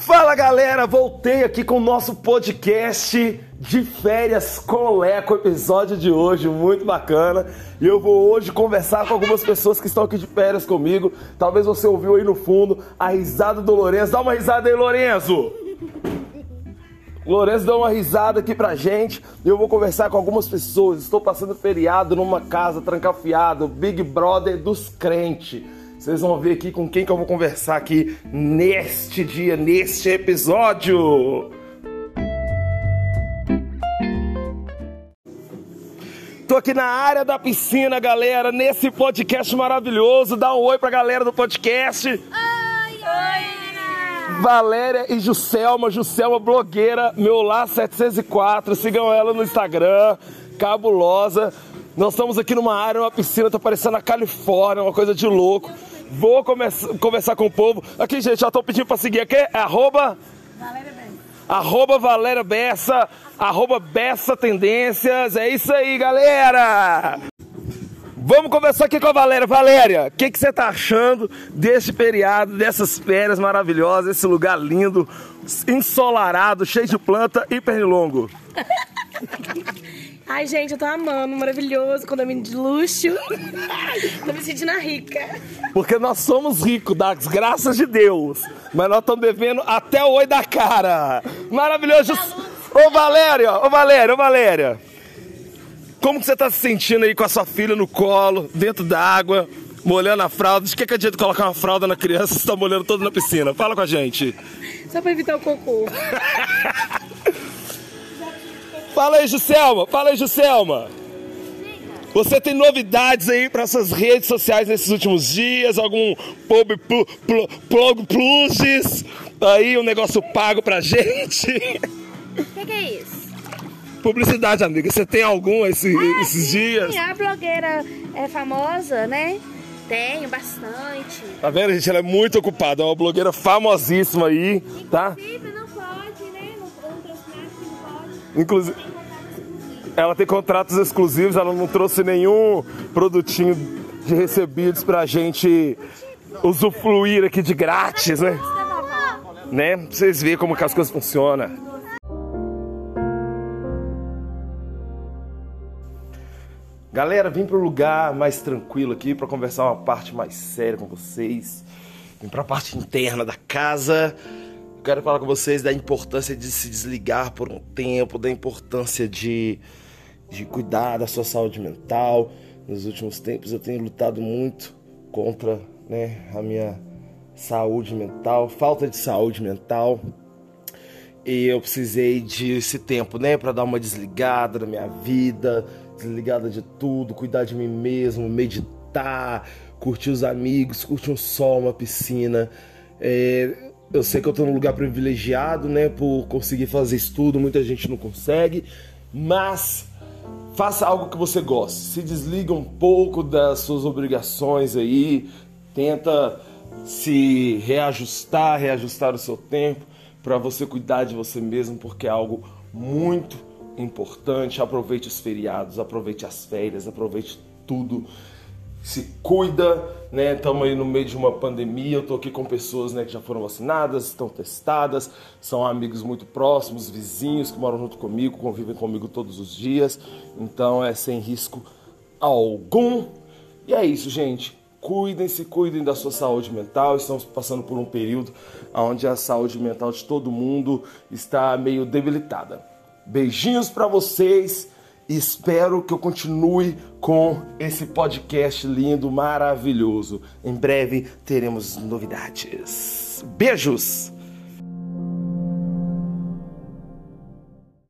Fala galera, voltei aqui com o nosso podcast de férias com Leco, episódio de hoje, muito bacana. E eu vou hoje conversar com algumas pessoas que estão aqui de férias comigo. Talvez você ouviu aí no fundo a risada do Lourenço. Dá uma risada aí, Lourenço! Lourenço dá uma risada aqui pra gente. Eu vou conversar com algumas pessoas. Estou passando feriado numa casa trancafiada, Big Brother dos crentes. Vocês vão ver aqui com quem que eu vou conversar aqui neste dia, neste episódio. Tô aqui na área da piscina, galera, nesse podcast maravilhoso. Dá um oi pra galera do podcast. Oi, oi! Valéria e Juscelma, Juscelma blogueira, meu lá 704, sigam ela no Instagram, cabulosa. Nós estamos aqui numa área, uma piscina, tá parecendo a Califórnia, uma coisa de louco. Vou começar, conversar com o povo. Aqui, gente, já tô pedindo pra seguir aqui, é arroba... Valéria Bessa. Arroba Valéria Bessa, arroba Bessa Tendências, é isso aí, galera! Vamos conversar aqui com a Valéria. Valéria, o que, que você tá achando desse feriado, dessas férias maravilhosas, esse lugar lindo, ensolarado, cheio de planta e pernilongo? Ai, gente, eu tô amando, maravilhoso, condomínio de luxo. tô me sentindo rica. Porque nós somos ricos, das graças de Deus. Mas nós estamos devendo até o oi da cara. Maravilhoso. Ô Valéria, ô Valéria, ô Valéria. Como que você tá se sentindo aí com a sua filha no colo, dentro da água, molhando a fralda? De que, que adianta colocar uma fralda na criança se tá molhando toda na piscina? Fala com a gente. Só pra evitar o cocô. Fala aí, Juscelma. Fala aí, Juscelma. Você tem novidades aí para essas redes sociais nesses últimos dias? Algum pub pl, pl, pluses? Aí um negócio pago pra gente? O que, que é isso? Publicidade, amiga. Você tem algum esse, esses sim, dias? A blogueira é famosa, né? Tenho bastante. Tá vendo, gente? Ela é muito ocupada. É uma blogueira famosíssima aí, tá? Inclusive, não pode, né? Não, não que não pode. Inclusive, ela tem contratos exclusivos. Ela não trouxe nenhum produtinho de recebidos pra gente usufruir aqui de grátis, né? Né? Pra vocês verem como que as coisas funcionam. Galera, vim para lugar mais tranquilo aqui para conversar uma parte mais séria com vocês. Vim para a parte interna da casa. Eu quero falar com vocês da importância de se desligar por um tempo, da importância de, de cuidar da sua saúde mental. Nos últimos tempos eu tenho lutado muito contra né, a minha saúde mental, falta de saúde mental. E eu precisei desse tempo, né, para dar uma desligada na minha vida, desligada de tudo, cuidar de mim mesmo, meditar, curtir os amigos, curtir um sol, uma piscina. É, eu sei que eu tô num lugar privilegiado, né, por conseguir fazer estudo, muita gente não consegue, mas faça algo que você goste. Se desliga um pouco das suas obrigações aí, tenta se reajustar, reajustar o seu tempo para você cuidar de você mesmo, porque é algo muito importante. Aproveite os feriados, aproveite as férias, aproveite tudo. Se cuida, né? Estamos aí no meio de uma pandemia. Eu tô aqui com pessoas, né, que já foram vacinadas, estão testadas, são amigos muito próximos, vizinhos que moram junto comigo, convivem comigo todos os dias. Então é sem risco algum. E é isso, gente. Cuidem-se, cuidem da sua saúde mental. Estamos passando por um período onde a saúde mental de todo mundo está meio debilitada. Beijinhos para vocês e espero que eu continue com esse podcast lindo, maravilhoso. Em breve teremos novidades. Beijos!